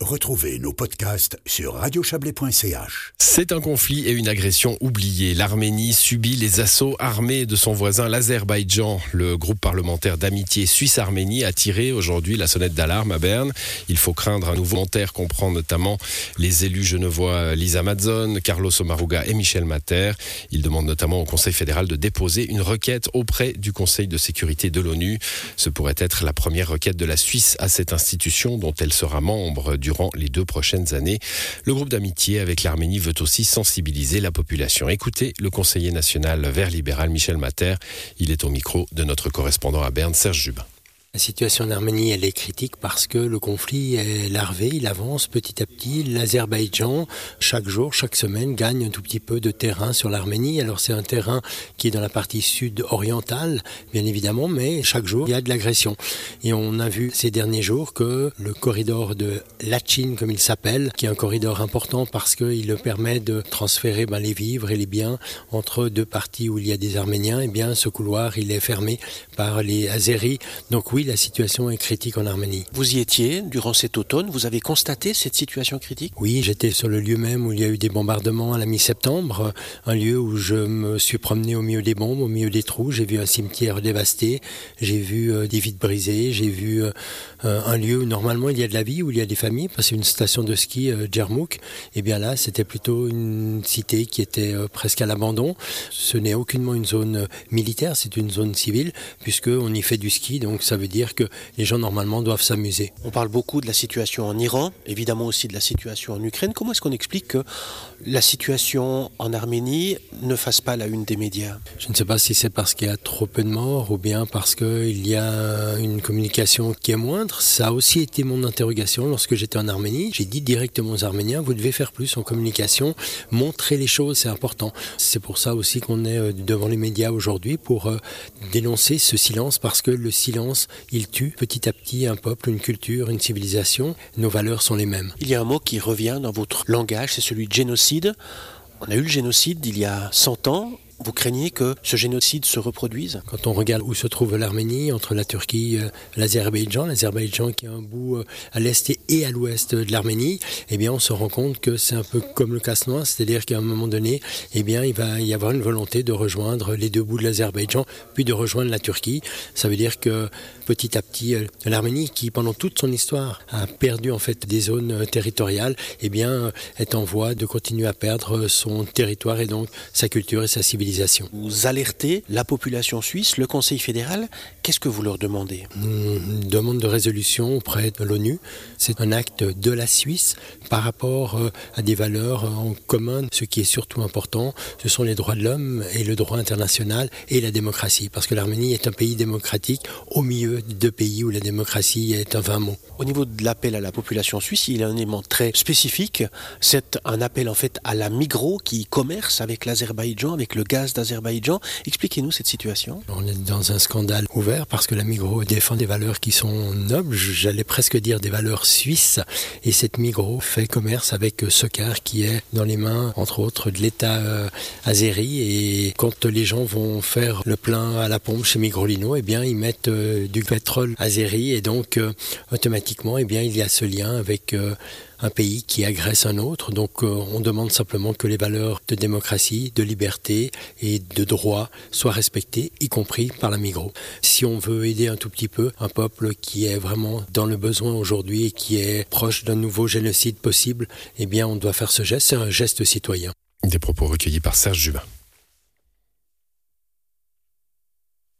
Retrouvez nos podcasts sur radiochablais.ch. C'est un conflit et une agression oubliée. L'Arménie subit les assauts armés de son voisin l'Azerbaïdjan. Le groupe parlementaire d'amitié Suisse-Arménie a tiré aujourd'hui la sonnette d'alarme à Berne. Il faut craindre un nouveau commentaire comprend notamment les élus genevois Lisa Madzon, Carlos Omaruga et Michel Mater. Il demande notamment au Conseil fédéral de déposer une requête auprès du Conseil de sécurité de l'ONU. Ce pourrait être la première requête de la Suisse à cette institution dont elle sera membre du durant les deux prochaines années. Le groupe d'amitié avec l'Arménie veut aussi sensibiliser la population. Écoutez le conseiller national vert libéral Michel Mater. Il est au micro de notre correspondant à Berne, Serge Jubin. La situation en Arménie, elle est critique parce que le conflit est larvé, il avance petit à petit. L'Azerbaïdjan, chaque jour, chaque semaine, gagne un tout petit peu de terrain sur l'Arménie. Alors c'est un terrain qui est dans la partie sud-orientale, bien évidemment, mais chaque jour, il y a de l'agression. Et on a vu ces derniers jours que le corridor de Lachin, comme il s'appelle, qui est un corridor important parce qu'il permet de transférer ben, les vivres et les biens entre deux parties où il y a des Arméniens, et eh bien ce couloir, il est fermé par les Azéris. Donc oui, oui, la situation est critique en Arménie. Vous y étiez durant cet automne, vous avez constaté cette situation critique? Oui, j'étais sur le lieu même où il y a eu des bombardements à la mi-septembre, un lieu où je me suis promené au milieu des bombes, au milieu des trous, j'ai vu un cimetière dévasté, j'ai vu euh, des vides brisées, j'ai vu euh, un lieu où normalement il y a de la vie, où il y a des familles, parce que une station de ski, euh, Djermouk, et eh bien là c'était plutôt une cité qui était presque à l'abandon. Ce n'est aucunement une zone militaire, c'est une zone civile, puisqu'on y fait du ski, donc ça veut dire que les gens normalement doivent s'amuser. On parle beaucoup de la situation en Iran, évidemment aussi de la situation en Ukraine. Comment est-ce qu'on explique que la situation en Arménie ne fasse pas la une des médias? Je ne sais pas si c'est parce qu'il y a trop peu de morts ou bien parce qu'il y a une communication qui est moindre. Ça a aussi été mon interrogation lorsque j'étais en Arménie. J'ai dit directement aux Arméniens, vous devez faire plus en communication, montrer les choses, c'est important. C'est pour ça aussi qu'on est euh, devant les médias aujourd'hui pour euh, dénoncer ce silence parce que le silence il tue petit à petit un peuple, une culture, une civilisation. Nos valeurs sont les mêmes. Il y a un mot qui revient dans votre langage, c'est celui de génocide. On a eu le génocide il y a 100 ans. Vous craignez que ce génocide se reproduise Quand on regarde où se trouve l'Arménie, entre la Turquie et euh, l'Azerbaïdjan, l'Azerbaïdjan qui est un bout euh, à l'est et à l'ouest de l'Arménie, eh bien on se rend compte que c'est un peu comme le casse-noix, c'est-à-dire qu'à un moment donné, eh bien il va y avoir une volonté de rejoindre les deux bouts de l'Azerbaïdjan, puis de rejoindre la Turquie. Ça veut dire que petit à petit, euh, l'Arménie, qui pendant toute son histoire a perdu en fait des zones territoriales, eh bien est en voie de continuer à perdre son territoire et donc sa culture et sa civilisation. Vous alertez la population suisse, le Conseil fédéral. Qu'est-ce que vous leur demandez? Une demande de résolution auprès de l'ONU. C'est un acte de la Suisse par rapport euh, à des valeurs en commun. Ce qui est surtout important, ce sont les droits de l'homme et le droit international et la démocratie. Parce que l'Arménie est un pays démocratique au milieu de deux pays où la démocratie est un vain mot. Au niveau de l'appel à la population suisse, il y a un élément très spécifique. C'est un appel en fait à la Migros qui commerce avec l'Azerbaïdjan, avec le gaz d'Azerbaïdjan. Expliquez-nous cette situation. On est dans un scandale ouvert parce que la Migros défend des valeurs qui sont nobles, j'allais presque dire des valeurs suisses, et cette Migros fait commerce avec Socar qui est dans les mains, entre autres, de l'État euh, azéri. Et quand les gens vont faire le plein à la pompe chez Migrolino, eh bien, ils mettent euh, du pétrole azéri et donc euh, automatiquement, eh bien, il y a ce lien avec un pays qui agresse un autre. Donc euh, on demande simplement que les valeurs de démocratie, de liberté et de droit soient respectées, y compris par la Migros. Si on veut aider un tout petit peu un peuple qui est vraiment dans le besoin aujourd'hui et qui est proche d'un nouveau génocide possible, eh bien on doit faire ce geste. C'est un geste citoyen. Des propos recueillis par Serge Jubin.